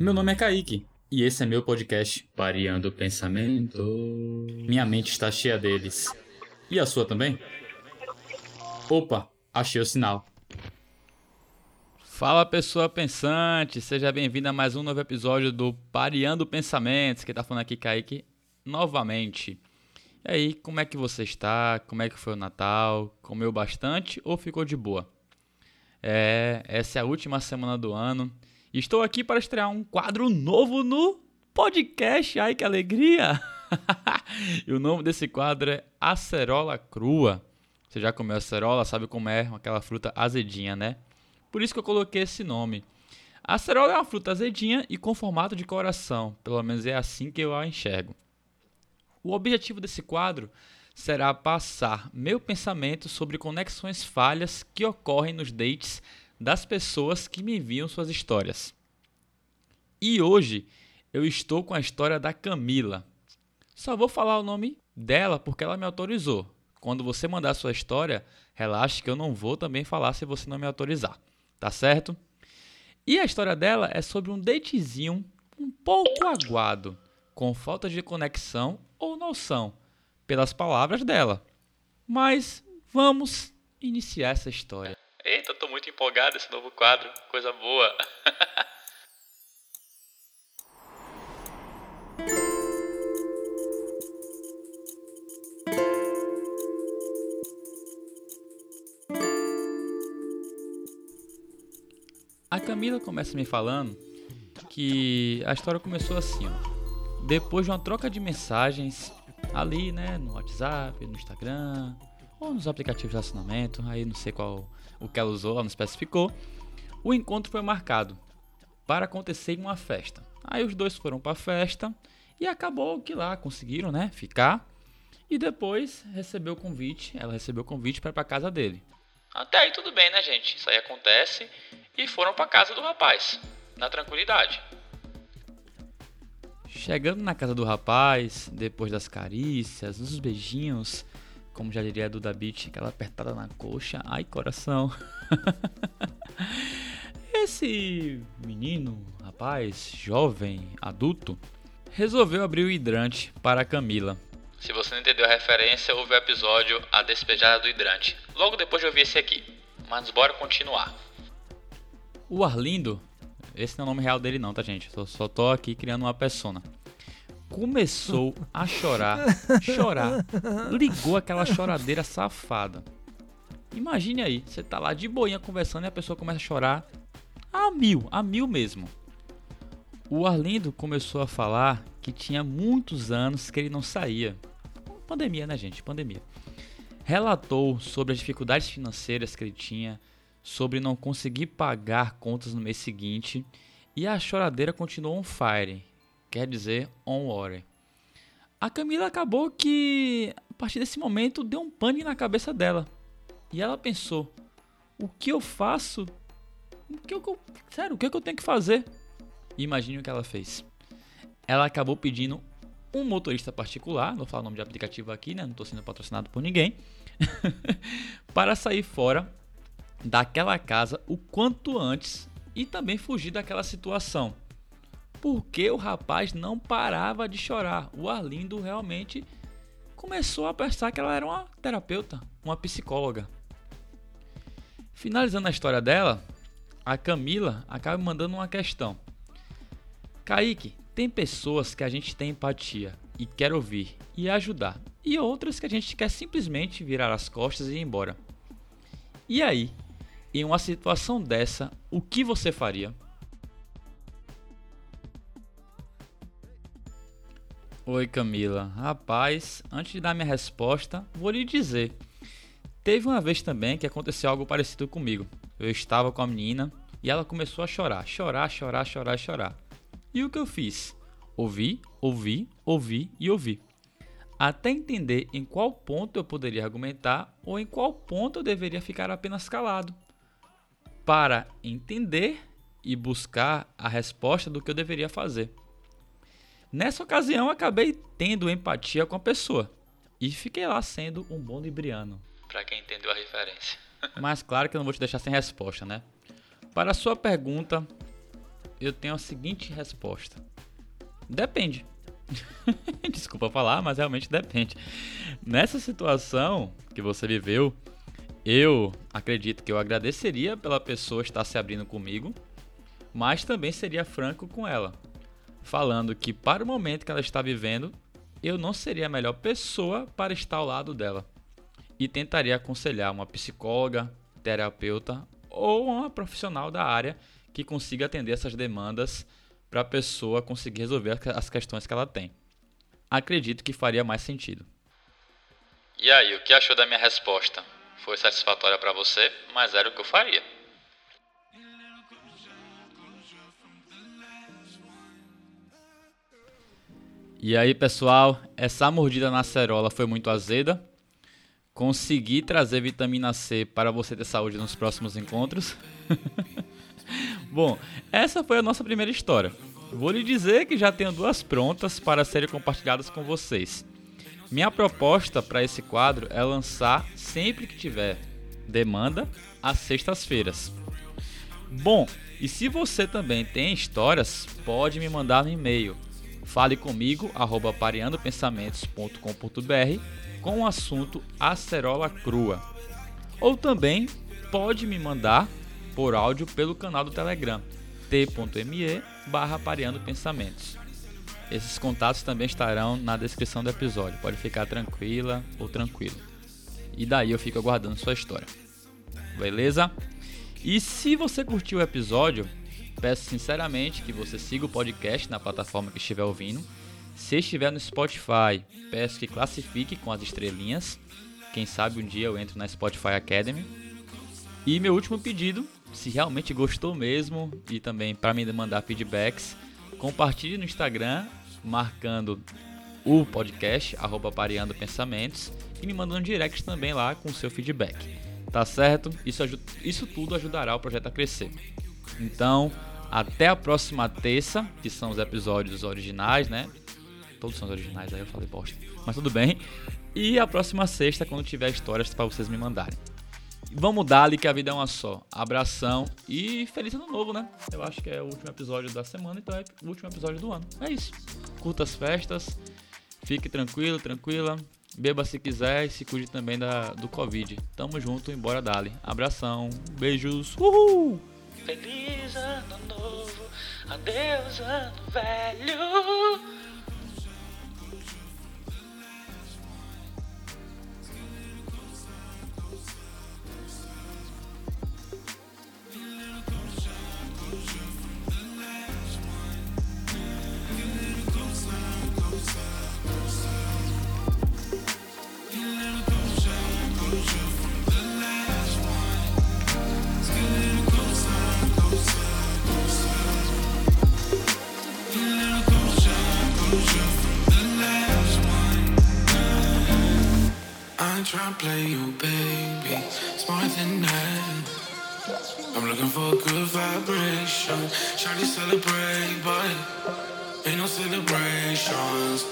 Meu nome é Kaique e esse é meu podcast Pareando o Pensamento. Minha mente está cheia deles. E a sua também? Opa, achei o sinal. Fala pessoa pensante, seja bem-vindo a mais um novo episódio do Pareando Pensamentos. Quem tá falando aqui, Kaique, novamente. E aí, como é que você está? Como é que foi o Natal? Comeu bastante ou ficou de boa? É, essa é a última semana do ano. Estou aqui para estrear um quadro novo no podcast. Ai, que alegria! e o nome desse quadro é Acerola Crua. Você já comeu acerola, sabe como é aquela fruta azedinha, né? Por isso que eu coloquei esse nome. A acerola é uma fruta azedinha e com formato de coração, pelo menos é assim que eu a enxergo. O objetivo desse quadro será passar meu pensamento sobre conexões falhas que ocorrem nos dates das pessoas que me enviam suas histórias. E hoje eu estou com a história da Camila. Só vou falar o nome dela porque ela me autorizou. Quando você mandar sua história, relaxe que eu não vou também falar se você não me autorizar, tá certo? E a história dela é sobre um datezinho um pouco aguado, com falta de conexão ou noção, pelas palavras dela. Mas vamos iniciar essa história. Eita, tô muito empolgado esse novo quadro, coisa boa. A Camila começa me falando que a história começou assim, ó. Depois de uma troca de mensagens ali, né, no WhatsApp, no Instagram, ou nos aplicativos de relacionamento, aí não sei qual o que ela usou, ela não especificou. O encontro foi marcado para acontecer em uma festa. Aí os dois foram para a festa e acabou que lá conseguiram, né, ficar. E depois recebeu o convite, ela recebeu o convite para ir para casa dele. Até aí tudo bem, né, gente? Isso aí acontece e foram para casa do rapaz, na tranquilidade. Chegando na casa do rapaz, depois das carícias, dos beijinhos, como já diria a Duda Beat, aquela apertada na coxa, ai coração. Esse menino, rapaz, jovem, adulto, resolveu abrir o hidrante para a Camila. Se você não entendeu a referência, ouve o episódio A Despejada do Hidrante. Logo depois de ouvir esse aqui. Mas bora continuar. O Arlindo, esse não é o nome real dele não, tá gente? Só tô aqui criando uma persona começou a chorar, chorar, ligou aquela choradeira safada. Imagine aí, você tá lá de boinha conversando e a pessoa começa a chorar a mil, a mil mesmo. O Arlindo começou a falar que tinha muitos anos que ele não saía. Pandemia, né, gente? Pandemia. Relatou sobre as dificuldades financeiras que ele tinha, sobre não conseguir pagar contas no mês seguinte, e a choradeira continuou on fire quer dizer on water. A Camila acabou que, a partir desse momento, deu um pane na cabeça dela. E ela pensou: o que eu faço? O que eu, sério, o que, eu tenho que fazer? Imagine o que ela fez. Ela acabou pedindo um motorista particular, não vou falar o nome de aplicativo aqui, né? Não estou sendo patrocinado por ninguém, para sair fora daquela casa o quanto antes e também fugir daquela situação porque o rapaz não parava de chorar. O Arlindo realmente começou a pensar que ela era uma terapeuta, uma psicóloga. Finalizando a história dela, a Camila acaba mandando uma questão. Kaique, tem pessoas que a gente tem empatia e quer ouvir e ajudar, e outras que a gente quer simplesmente virar as costas e ir embora. E aí, em uma situação dessa, o que você faria? Oi Camila, rapaz, antes de dar minha resposta, vou lhe dizer. Teve uma vez também que aconteceu algo parecido comigo. Eu estava com a menina e ela começou a chorar, chorar, chorar, chorar, chorar. E o que eu fiz? Ouvi, ouvi, ouvi e ouvi. Até entender em qual ponto eu poderia argumentar ou em qual ponto eu deveria ficar apenas calado. Para entender e buscar a resposta do que eu deveria fazer. Nessa ocasião, acabei tendo empatia com a pessoa e fiquei lá sendo um bom libriano. Para quem entendeu a referência. Mas claro que eu não vou te deixar sem resposta, né? Para a sua pergunta, eu tenho a seguinte resposta: depende. Desculpa falar, mas realmente depende. Nessa situação que você viveu, eu acredito que eu agradeceria pela pessoa estar se abrindo comigo, mas também seria franco com ela, falando que para o momento que ela está vivendo, eu não seria a melhor pessoa para estar ao lado dela. E tentaria aconselhar uma psicóloga, terapeuta ou uma profissional da área que consiga atender essas demandas para a pessoa conseguir resolver as questões que ela tem. Acredito que faria mais sentido. E aí, o que achou da minha resposta? Foi satisfatória para você, mas era o que eu faria. E aí, pessoal, essa mordida na cerola foi muito azeda. Consegui trazer vitamina C para você ter saúde nos próximos encontros. Bom, essa foi a nossa primeira história. Vou lhe dizer que já tenho duas prontas para serem compartilhadas com vocês. Minha proposta para esse quadro é lançar sempre que tiver demanda às sextas-feiras. Bom, e se você também tem histórias, pode me mandar no e-mail. Fale comigo, arroba pareandopensamentos.com.br com o assunto acerola crua. Ou também pode me mandar por áudio pelo canal do Telegram t.me barra pensamentos. Esses contatos também estarão na descrição do episódio, pode ficar tranquila ou tranquilo. E daí eu fico aguardando sua história. Beleza? E se você curtiu o episódio, peço sinceramente que você siga o podcast na plataforma que estiver ouvindo. Se estiver no Spotify, peço que classifique com as estrelinhas. Quem sabe um dia eu entro na Spotify Academy. E meu último pedido se realmente gostou mesmo e também para me mandar feedbacks, compartilhe no Instagram marcando o podcast arroba pareando pensamentos e me mandando um direct também lá com o seu feedback. Tá certo? Isso, isso tudo ajudará o projeto a crescer. Então, até a próxima terça, que são os episódios originais, né? Todos são originais, aí eu falei bosta. Mas tudo bem. E a próxima sexta, quando tiver histórias para vocês me mandarem. Vamos dar-lhe que a vida é uma só. Abração e feliz ano novo, né? Eu acho que é o último episódio da semana, então é o último episódio do ano. É isso. Curta as festas, fique tranquilo, tranquila. Beba se quiser e se cuide também da, do Covid. Tamo junto, embora dali. Abração, beijos, uhul! Feliz ano novo, adeus ano velho. Try to play you, baby. It's more than that. I'm looking for a good vibration. Try to celebrate, but ain't no celebrations.